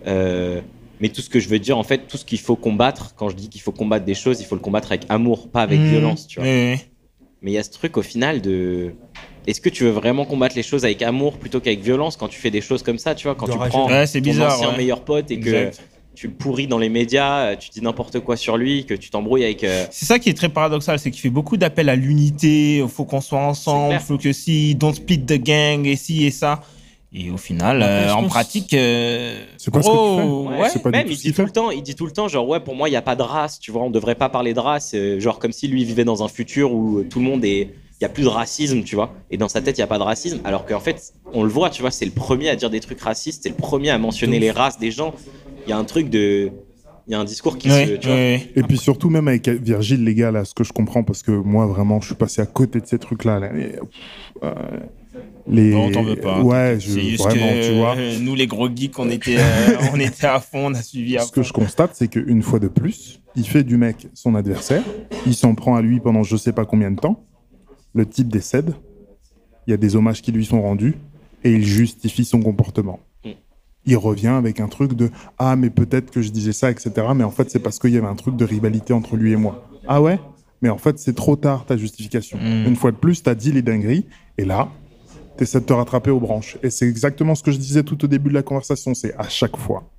euh, mais tout ce que je veux dire en fait, tout ce qu'il faut combattre, quand je dis qu'il faut combattre des choses, il faut le combattre avec amour, pas avec Mhm. violence, tu vois. Ouais. Mais il y a ce truc au final de, est-ce que tu veux vraiment combattre les choses avec amour plutôt qu'avec violence quand tu fais des choses comme ça, tu vois, quand De tu rage. prends Ouais, ton bizarre. ancien ouais. meilleur pote et que tu le pourris dans les médias, euh, tu dis n'importe quoi sur lui, que tu t'embrouilles avec. euh, C'est ça qui est très paradoxal, c'est qu'il fait beaucoup d'appels à l'unité, il faut qu'on soit ensemble, faut que si, don't split the gang, et si et ça. Et au final, euh, en pratique, euh, C'est pas ce que tu fais. Ouais, c'est pas même tout il dit qu'il tout le temps, il dit tout le temps, genre ouais, pour moi il y a pas de race, tu vois, on devrait pas parler de race, euh, genre comme si lui vivait dans un futur où tout le monde est, il y a plus de racisme, tu vois, et dans sa tête il y a pas de racisme, alors qu'en fait on le voit, tu vois, c'est le premier à dire des trucs racistes, c'est le premier à mentionner les races des gens. Il y a un truc de, il y a un discours qui Ouais, se, tu vois. ouais. Et puis surtout, même avec Virgile, les gars, là, ce que je comprends, parce que moi, vraiment, je suis passé à côté de ces trucs-là. là, et, euh, les... Non, on t'en veut pas. Ouais, je, C'est juste vraiment, que tu vois. euh, nous les gros geeks, on était, euh, on était à fond, on a suivi à Ce que je constate, c'est qu'une fois de plus, il fait du mec son adversaire. Il s'en prend à lui pendant je sais pas combien de temps. Le type décède. Il y a des hommages qui lui sont rendus. Et il justifie son comportement. Mm. Il revient avec un truc de Ah, mais peut-être que je disais ça, etc. Mais en fait, c'est parce qu'il y avait un truc de rivalité entre lui et moi. Ah ouais? Mais en fait, c'est trop tard ta justification. Mm. Une fois de plus, t'as dit les dingueries. Et là, t'essaies de te rattraper aux branches. Et c'est exactement ce que je disais tout au début de la conversation. C'est à chaque fois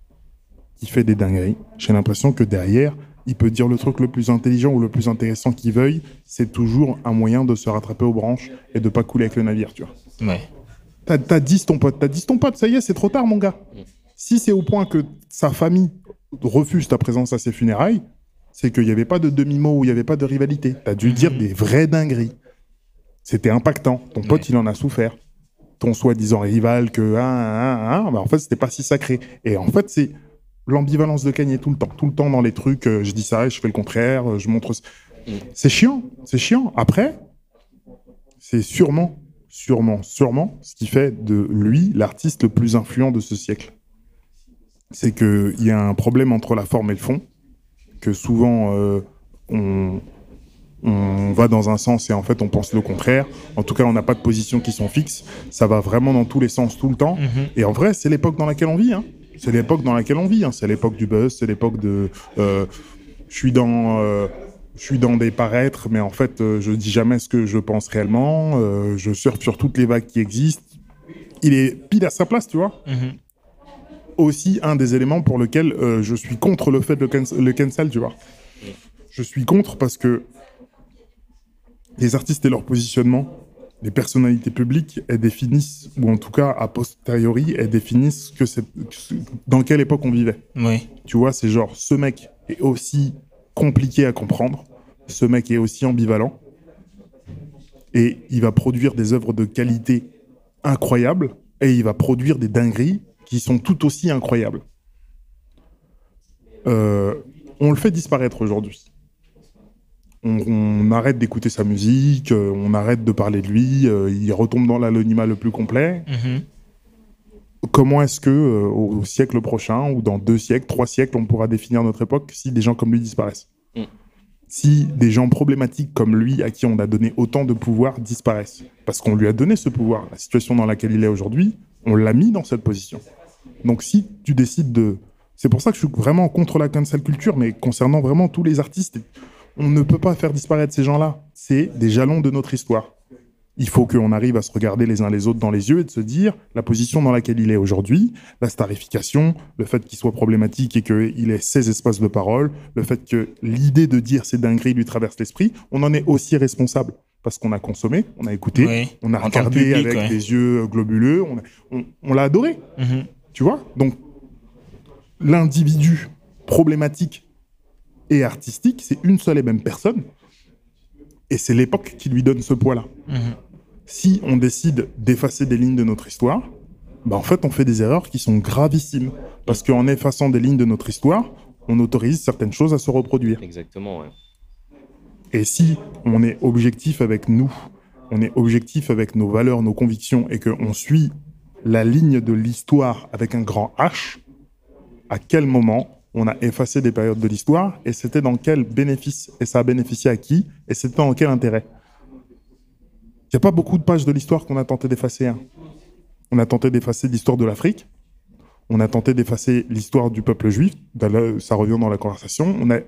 qu'il fait des dingueries, j'ai l'impression que derrière, il peut dire le truc le plus intelligent ou le plus intéressant qu'il veuille, c'est toujours un moyen de se rattraper aux branches et de pas couler avec le navire, tu vois. Ouais. T'as t'as 10 ton pote, t'as 10 ton pote, ça y est, c'est trop tard, mon gars. Si c'est au point que sa famille refuse ta présence à ses funérailles, c'est qu'il n'y avait pas de demi-mot ou il n'y avait pas de rivalité. T'as dû dire des vraies dingueries. C'était impactant. Ton pote, Ouais. il en a souffert. Ton soi-disant rival, que ah, ah, ah, bah, en fait, c'était pas si sacré. Et en fait, c'est l'ambivalence de Kanye tout le temps. Tout le temps dans les trucs, euh, je dis ça et je fais le contraire, euh, je montre. ce-. C'est chiant, c'est chiant. Après, c'est sûrement, sûrement, sûrement ce qui fait de lui l'artiste le plus influent de ce siècle. C'est qu'il y a un problème entre la forme et le fond, que souvent euh, on, on va dans un sens et en fait on pense le contraire. En tout cas, on n'a pas de positions qui sont fixes. Ça va vraiment dans tous les sens tout le temps. Mhm. Et en vrai, c'est l'époque dans laquelle on vit. hein. C'est l'époque dans laquelle on vit. hein. C'est l'époque du buzz, c'est l'époque de. euh, je suis dans. euh, je suis dans des paraîtres, mais en fait, euh, je dis jamais ce que je pense réellement. euh, je surfe sur toutes les vagues qui existent. Il est pile à sa place, tu vois. Mhm. Aussi, un des éléments pour lequel je suis contre le fait de le cancel, tu vois. Je suis contre parce que les artistes et leur positionnement, les personnalités publiques, elles définissent, ou en tout cas a posteriori, elles définissent que c'est dans quelle époque on vivait. Oui. Tu vois, c'est genre, ce mec est aussi compliqué à comprendre, ce mec est aussi ambivalent, et il va produire des œuvres de qualité incroyables, et il va produire des dingueries qui sont tout aussi incroyables. Euh, on le fait disparaître aujourd'hui. On, on arrête d'écouter sa musique, euh, on arrête de parler de lui, euh, il retombe dans l'anonymat le plus complet Mhm. comment est-ce que euh, au siècle prochain ou dans deux siècles, trois siècles, on pourra définir notre époque si des gens comme lui disparaissent Mm. Si des gens problématiques comme lui, à qui on a donné autant de pouvoir, disparaissent Parce qu'on lui a donné ce pouvoir. La situation dans laquelle il est aujourd'hui, on l'a mis dans cette position. Donc si tu décides de... C'est pour ça que je suis vraiment contre la cancel culture, mais concernant vraiment tous les artistes, on ne peut pas faire disparaître ces gens-là. C'est des jalons de notre histoire. Il faut qu'on arrive à se regarder les uns les autres dans les yeux et de se dire la position dans laquelle il est aujourd'hui, la starification, le fait qu'il soit problématique et qu'il ait ses espaces de parole, le fait que l'idée de dire ces dingueries lui traverse l'esprit, on en est aussi responsable. Parce qu'on a consommé, on a écouté, Oui. on a regardé public, avec ouais. des yeux globuleux, on, a- on- on l'a adoré, Mhm. tu vois? Donc, l'individu problématique et artistique, c'est une seule et même personne. Et c'est l'époque qui lui donne ce poids-là Mhm. si on décide d'effacer des lignes de notre histoire, bah en fait, on fait des erreurs qui sont gravissimes. Parce qu'en effaçant des lignes de notre histoire, on autorise certaines choses à se reproduire. Exactement, ouais. Et si on est objectif avec nous, on est objectif avec nos valeurs, nos convictions, et qu'on suit la ligne de l'histoire avec un grand H, à quel moment on a effacé des périodes de l'histoire, et c'était dans quel bénéfice, et ça a bénéficié à qui, et c'était dans quel intérêt Il n'y a pas beaucoup de pages de l'histoire qu'on a tenté d'effacer. hein. On a tenté d'effacer l'histoire de l'Afrique, on a tenté d'effacer l'histoire du peuple juif, D'ailleurs, ça revient dans la conversation, on a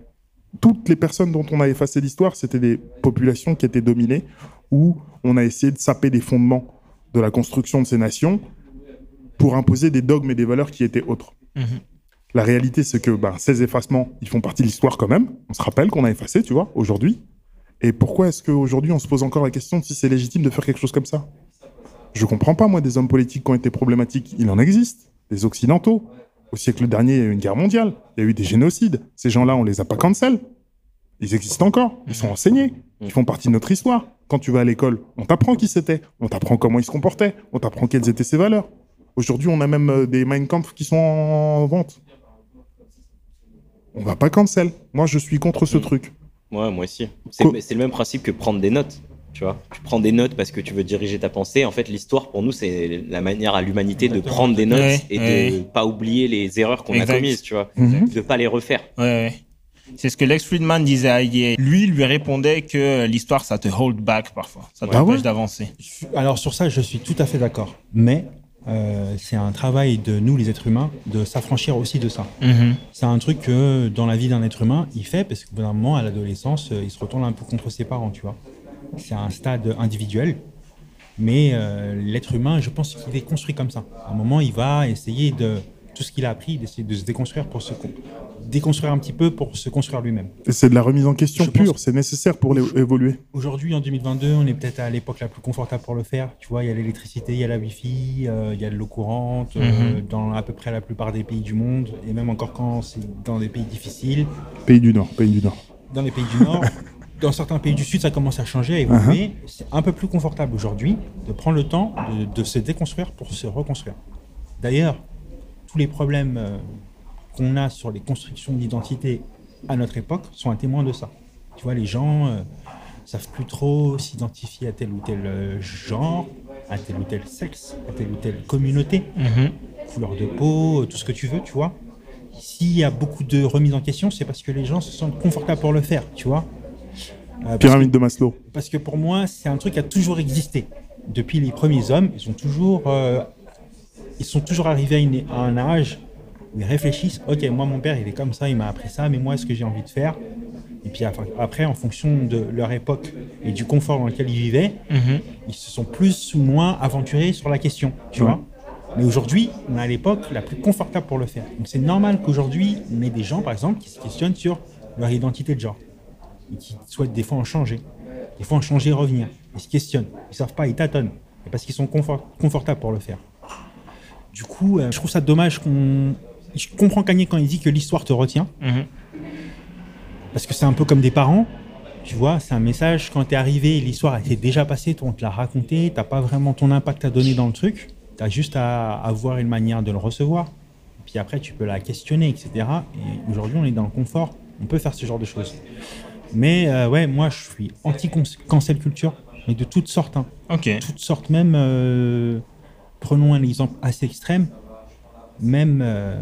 toutes les personnes dont on a effacé l'histoire, c'était des populations qui étaient dominées, où on a essayé de saper des fondements de la construction de ces nations pour imposer des dogmes et des valeurs qui étaient autres. Mhm. La réalité, c'est que ben, ces effacements, ils font partie de l'histoire quand même. On se rappelle qu'on a effacé, tu vois, aujourd'hui. Et pourquoi est-ce qu'aujourd'hui, on se pose encore la question de si c'est légitime de faire quelque chose comme ça? Je comprends pas, moi, des hommes politiques qui ont été problématiques. Il en existe. Des Occidentaux. Au siècle dernier, il y a eu une guerre mondiale. Il y a eu des génocides. Ces gens-là, on les a pas cancel. Ils existent encore. Ils sont enseignés. Ils font partie de notre histoire. Quand tu vas à l'école, on t'apprend qui c'était. On t'apprend comment ils se comportaient. On t'apprend quelles étaient ses valeurs. Aujourd'hui, on a même euh, des Mein Kampf qui sont en vente. On va pas cancel. Moi, je suis contre ce Mm. truc. Ouais, moi aussi. C'est Co- le même principe que prendre des notes. Tu vois, tu prends des notes parce que tu veux diriger ta pensée. En fait, l'histoire pour nous, c'est la manière à l'humanité de prendre des notes Ouais, et ouais. de pas oublier les erreurs qu'on a commises. Tu vois, Mhm. de pas les refaire. Ouais, ouais. C'est ce que Lex Friedman disait à Ye. Lui, lui répondait que l'histoire, ça te hold back parfois. Ça Bah t'empêche ouais. d'avancer. Alors sur ça, je suis tout à fait d'accord. Mais euh, c'est un travail de nous, les êtres humains, de s'affranchir aussi de ça. Mhm. C'est un truc que dans la vie d'un être humain, il fait parce qu'au bout d'un moment, à l'adolescence, euh, il se retourne un peu contre ses parents, tu vois. C'est un stade individuel. Mais euh, l'être humain, je pense qu'il est construit comme ça. À un moment, il va essayer de tout ce qu'il a appris, d'essayer de se déconstruire pour se con- déconstruire un petit peu pour se construire lui-même. Et C'est de la remise en question Je pure, c'est nécessaire pour évoluer. Aujourd'hui, en 2022, on est peut-être à l'époque la plus confortable pour le faire. Tu vois, il y a l'électricité, il y a la Wi-Fi, euh, il y a de l'eau courante euh, Mhm. dans à peu près la plupart des pays du monde, et même encore quand c'est dans des pays difficiles, Pays du Nord, pays du Nord. dans les pays du Nord. Dans certains pays du Sud, ça commence à changer, à évoluer. C'est un peu plus confortable aujourd'hui de prendre le temps de, de se déconstruire pour se reconstruire. D'ailleurs, tous les problèmes euh, qu'on a sur les constructions d'identité à notre époque sont un témoin de ça. Tu vois, les gens euh, savent plus trop s'identifier à tel ou tel euh, genre, à tel ou tel sexe, à telle ou telle communauté, couleur de peau, tout ce que tu veux, tu vois. S'il y a beaucoup de remises en question, c'est parce que les gens se sentent confortables pour le faire, tu vois. Euh, que, Pyramide de Maslow. parce que pour moi, c'est un truc qui a toujours existé. Depuis les premiers hommes, ils sont toujours, euh, ils sont toujours arrivés à, une- à un âge où ils réfléchissent. Ok, moi mon père il est comme ça, il m'a appris ça, mais moi est-ce que j'ai envie de faire Et puis après, en fonction de leur époque et du confort dans lequel ils vivaient, ils se sont plus ou moins aventurés sur la question, tu Ouais. vois. Mais aujourd'hui, on est à l'époque la plus confortable pour le faire. Donc c'est normal qu'aujourd'hui, on ait des gens, par exemple, qui se questionnent sur leur identité de genre. Et qui souhaitent des fois en changer. Des fois en changer et revenir. Ils se questionnent. Ils savent pas, ils tâtonnent. Et parce qu'ils sont confort- confortables pour le faire. Du coup, euh, je trouve ça dommage qu'on... Je comprends Kanye quand il dit que l'histoire te retient. Parce que c'est un peu comme des parents. Tu vois, c'est un message, quand t'es arrivé, l'histoire était déjà passée, toi on te l'a raconté, t'as pas vraiment ton impact à donner dans le truc, t'as juste à avoir une manière de le recevoir. Puis après, tu peux la questionner, etc. Et aujourd'hui, on est dans le confort, on peut faire ce genre de choses. Mais euh, ouais, moi je suis anti-cancel culture, mais de toutes sortes. hein. Ok. Toutes sortes, même, euh, prenons un exemple assez extrême, même, euh,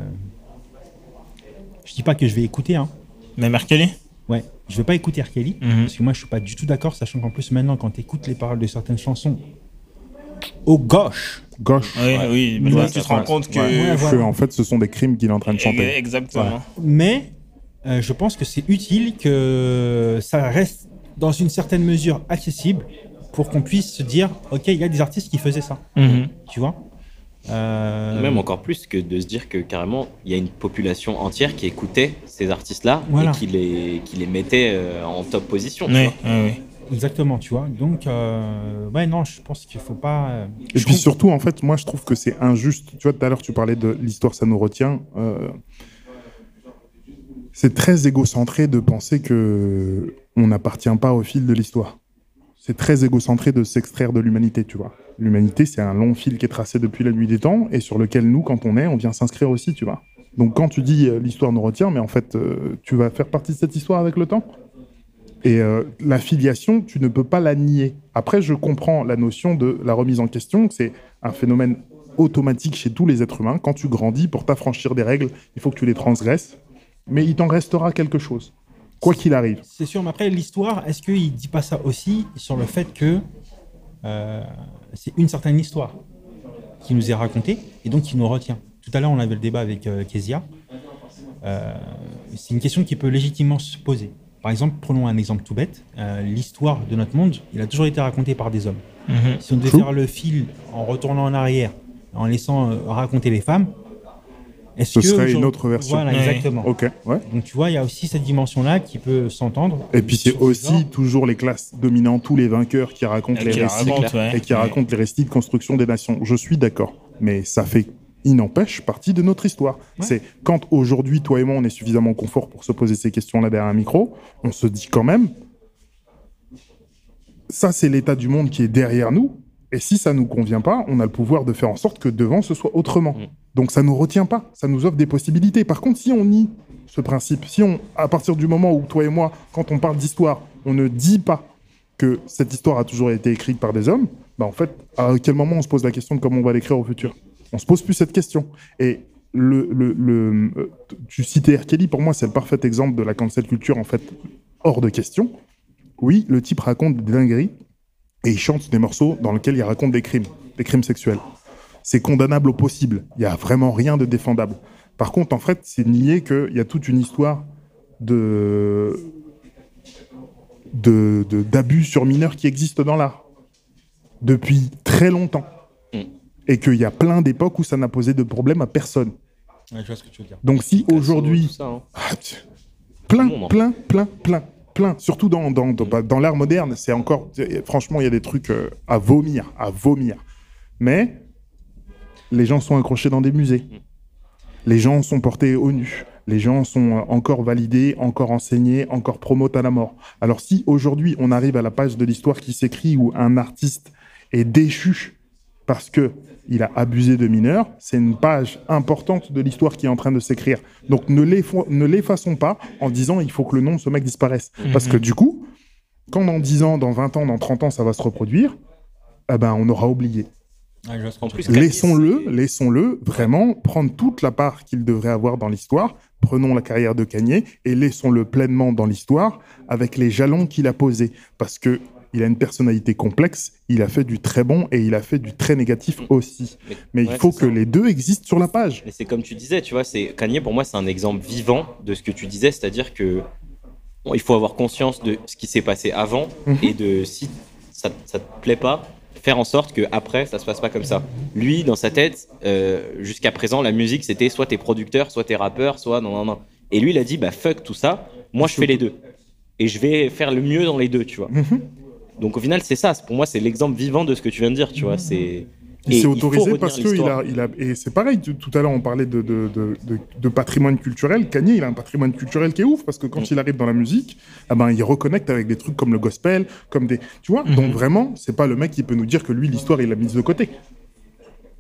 je dis pas que je vais écouter, hein, Mais Merkelly Ouais, je vais pas écouter R. Kelly, Mhm. parce que moi je suis pas du tout d'accord, sachant qu'en plus maintenant quand tu écoutes les paroles de certaines chansons, au gauche, Gauche. Oui, oui. Mais Ouais, là, tu te rends compte que. Ouais, Que, voilà. en fait, ce sont des crimes qu'il est en train de chanter. Exactement. mais euh, je pense que c'est utile que ça reste dans une certaine mesure accessible pour qu'on puisse se dire, ok, il y a des artistes qui faisaient ça, Mhm. tu vois? Euh, Même encore plus que de se dire que carrément, il y a une population entière qui écoutait ces artistes-là Voilà. et qui les, qui les mettait euh, en top position. tu Oui, vois. oui, oui. Exactement, tu vois. Donc, euh, ouais, non, je pense qu'il faut pas. euh, Et puis surtout, en fait, moi, je trouve que c'est injuste. Tu vois, tout à l'heure, tu parlais de l'histoire, ça nous retient. Euh, c'est très égocentré de penser que on n'appartient pas au fil de l'histoire. C'est très égocentré de s'extraire de l'humanité, tu vois. L'humanité, c'est un long fil qui est tracé depuis la nuit des temps et sur lequel nous, quand on est, on vient s'inscrire aussi, tu vois. Donc quand tu dis euh, l'histoire nous retient, mais en fait, euh, tu vas faire partie de cette histoire avec le temps. Et euh, la filiation, tu ne peux pas la nier. Après, je comprends la notion de la remise en question. C'est un phénomène automatique chez tous les êtres humains. Quand tu grandis, pour t'affranchir des règles, il faut que tu les transgresses. Mais il t'en restera quelque chose, quoi qu'il arrive. C'est sûr, mais après, l'histoire, est-ce qu'il dit pas ça aussi sur le fait que euh, c'est une certaine histoire qui nous est racontée et donc qui nous retient? Tout à l'heure, on avait le débat avec euh, Kezia. Euh, c'est une question qui peut légitimement se poser. Par exemple, prenons un exemple tout bête. Euh, L'histoire de notre monde, il a toujours été raconté par des hommes. Mhm. Si on devait True. faire le fil en retournant en arrière, en laissant euh, raconter les femmes, est-ce Ce que serait une autre version. Voilà, Ouais. exactement. Ok, ouais. Donc tu vois, il y a aussi cette dimension-là qui peut s'entendre. Et puis c'est aussi toujours les classes dominantes, tous les vainqueurs qui racontent les Qui récits raconte, ouais. et qui Ouais. racontent les récits de construction des nations. Je suis d'accord, mais ça fait, il n'empêche, partie de notre histoire. Ouais. C'est quand aujourd'hui, toi et moi, on est suffisamment confort pour se poser ces questions-là derrière un micro, on se dit quand même, ça c'est l'état du monde qui est derrière nous, et si ça nous convient pas, on a le pouvoir de faire en sorte que devant ce soit autrement. Donc ça nous retient pas, ça nous offre des possibilités. Par contre, si on nie ce principe, si on, à partir du moment où toi et moi, quand on parle d'histoire, on ne dit pas que cette histoire a toujours été écrite par des hommes, bah en fait, à quel moment on se pose la question de comment on va l'écrire au futur? On se pose plus cette question. Et le- euh, tu citais R. Kelly, pour moi, c'est le parfait exemple de la cancel culture, en fait, hors de question. Oui, le type raconte des dingueries et il chante des morceaux dans lesquels il raconte des crimes, des crimes sexuels. C'est condamnable au possible. Il n'y a vraiment rien de défendable. Par contre, en fait, c'est nier qu'il y a toute une histoire de de- de- d'abus sur mineurs qui existe dans l'art depuis très longtemps. Mm. Et qu'il y a plein d'époques où ça n'a posé de problème à personne. Ouais, je vois ce que tu veux dire. Donc si aujourd'hui, hein. Ah, plein, en plein, plein, plein, plein. Surtout dans, dans, dans, bah, dans l'art moderne, c'est encore. Franchement, il y a des trucs euh, à vomir, à vomir. Mais les gens sont accrochés dans des musées. Les gens sont portés au nu. Les gens sont euh, encore validés, encore enseignés, encore promotés à la mort. Alors si aujourd'hui on arrive à la page de l'histoire qui s'écrit où un artiste est déchu parce que il a abusé de mineurs, c'est une page importante de l'histoire qui est en train de s'écrire. Donc ne l'effaçons pas en disant il faut que le nom de ce mec disparaisse. Parce que du coup, quand dans 10 ans, dans 20 ans, dans 30 ans, ça va se reproduire, eh ben, on aura oublié. Laissons-le, laissons-le vraiment prendre toute la part qu'il devrait avoir dans l'histoire. Prenons la carrière de Kanye et laissons-le pleinement dans l'histoire avec les jalons qu'il a posés. Parce que il a une personnalité complexe, il a fait du très bon et il a fait du très négatif aussi. Mais il ouais, faut que ça. les deux existent sur la page. Mais c'est comme tu disais, tu vois, c'est Kanye pour moi c'est un exemple vivant de ce que tu disais, c'est-à-dire que bon, il faut avoir conscience de ce qui s'est passé avant Mhm. et de si ça, ça te plaît pas, faire en sorte que après ça se passe pas comme ça. Lui dans sa tête, euh, jusqu'à présent la musique c'était soit t'es producteur, soit t'es rappeur, soit non non non. Et lui il a dit bah fuck tout ça, moi je fais les deux et je vais faire le mieux dans les deux, tu vois. Mhm. Donc au final c'est ça, pour moi c'est l'exemple vivant de ce que tu viens de dire, tu vois. C'est Il et s'est autorisé parce que il a, il a, et c'est pareil. Tout, à l'heure, on parlait de, de, de, de- de patrimoine culturel. Kanye, il a un patrimoine culturel qui est ouf parce que quand Mm. il arrive dans la musique, ah ben, il reconnecte avec des trucs comme le gospel, comme des, tu vois. Mhm. Donc vraiment, c'est pas le mec qui peut nous dire que lui, l'histoire, il l'a mise de côté.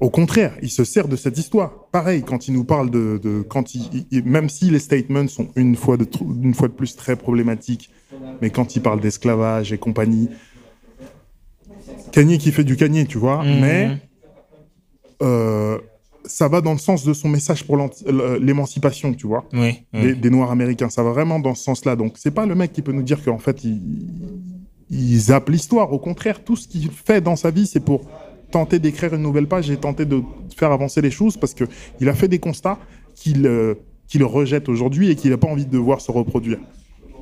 Au contraire, il se sert de cette histoire. Pareil, quand il nous parle de, de quand il, il- même si les statements sont une fois de, une fois de plus très problématiques, mais quand il parle d'esclavage et compagnie, Kanye qui fait du Kanye, tu vois, Mhm. mais euh, ça va dans le sens de son message pour l'émancipation, tu vois, Oui. oui. des, des Noirs américains. Ça va vraiment dans ce sens-là. Donc, c'est pas le mec qui peut nous dire qu'en fait, il, il zappe l'histoire. Au contraire, tout ce qu'il fait dans sa vie, c'est pour tenter d'écrire une nouvelle page et tenter de faire avancer les choses parce que il a fait des constats qu'il euh, qu'il rejette aujourd'hui et qu'il n'a pas envie de voir se reproduire.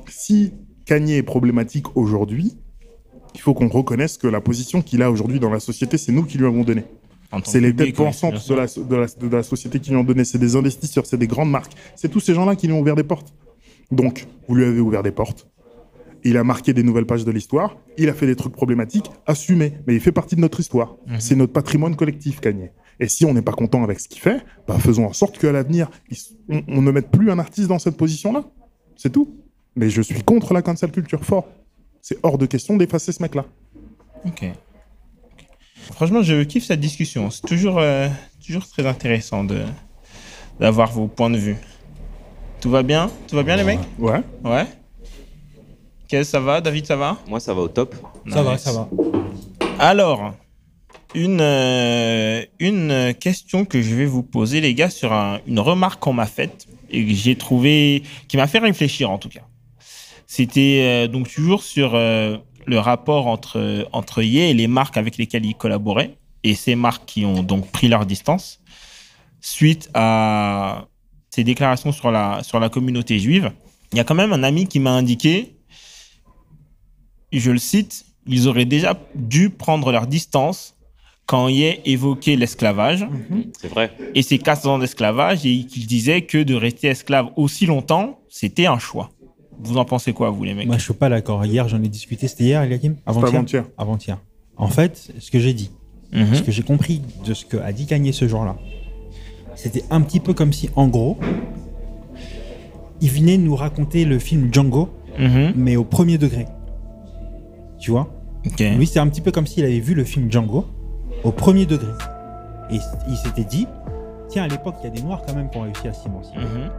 Si Kanye est problématique aujourd'hui, il faut qu'on reconnaisse que la position qu'il a aujourd'hui dans la société, c'est nous qui lui avons donné. C'est les têtes pensantes de la, de, la, de la société qui lui ont donné. C'est des investisseurs, c'est des grandes marques. C'est tous ces gens-là qui lui ont ouvert des portes. Donc, vous lui avez ouvert des portes. Il a marqué des nouvelles pages de l'histoire. Il a fait des trucs problématiques. Assumé. Mais il fait partie de notre histoire. Mhm. C'est notre patrimoine collectif, Kanye. Et si on n'est pas content avec ce qu'il fait, bah, faisons en sorte qu'à l'avenir, on, on ne mette plus un artiste dans cette position-là. C'est tout. Mais je suis contre la cancel culture fort. C'est hors de question d'effacer ce mec-là. Ok. Franchement, je kiffe cette discussion. C'est toujours, euh, toujours très intéressant de d'avoir vos points de vue. Tout va bien? Tout va bien, les mecs? Ouais. Ouais. Quel ça va? David, ça va? Moi ça va au top. Ça va, ça va. Alors, une, euh, une question que je vais vous poser, les gars, sur un- une remarque qu'on m'a faite et que j'ai trouvé, qui m'a fait réfléchir en tout cas. C'était euh, donc toujours sur euh, le rapport entre, entre Ye et les marques avec lesquelles il collaborait, et ces marques qui ont donc pris leur distance suite à ses déclarations sur la, sur la communauté juive. Il y a quand même un ami qui m'a indiqué, je le cite, ils auraient déjà dû prendre leur distance quand Ye évoquait l'esclavage C'est vrai. et ses 4 ans d'esclavage et qu'il disait que de rester esclave aussi longtemps, c'était un choix. Vous en pensez quoi, vous, les mecs Moi, je suis pas d'accord. Hier, j'en ai discuté. C'était hier, Eliakim Avant-hier avant-hier. Avant-hier. En fait, ce que j'ai dit, Mhm. ce que j'ai compris de ce qu'a dit Kanye ce jour-là, c'était un petit peu comme si, en gros, il venait nous raconter le film Django, Mhm. mais au premier degré. Tu vois? Ok. Lui, c'est un petit peu comme s'il avait vu le film Django au premier degré. Et il s'était dit, tiens, à l'époque, il y a des Noirs quand même qui ont réussi à s'émanciper. Mhm.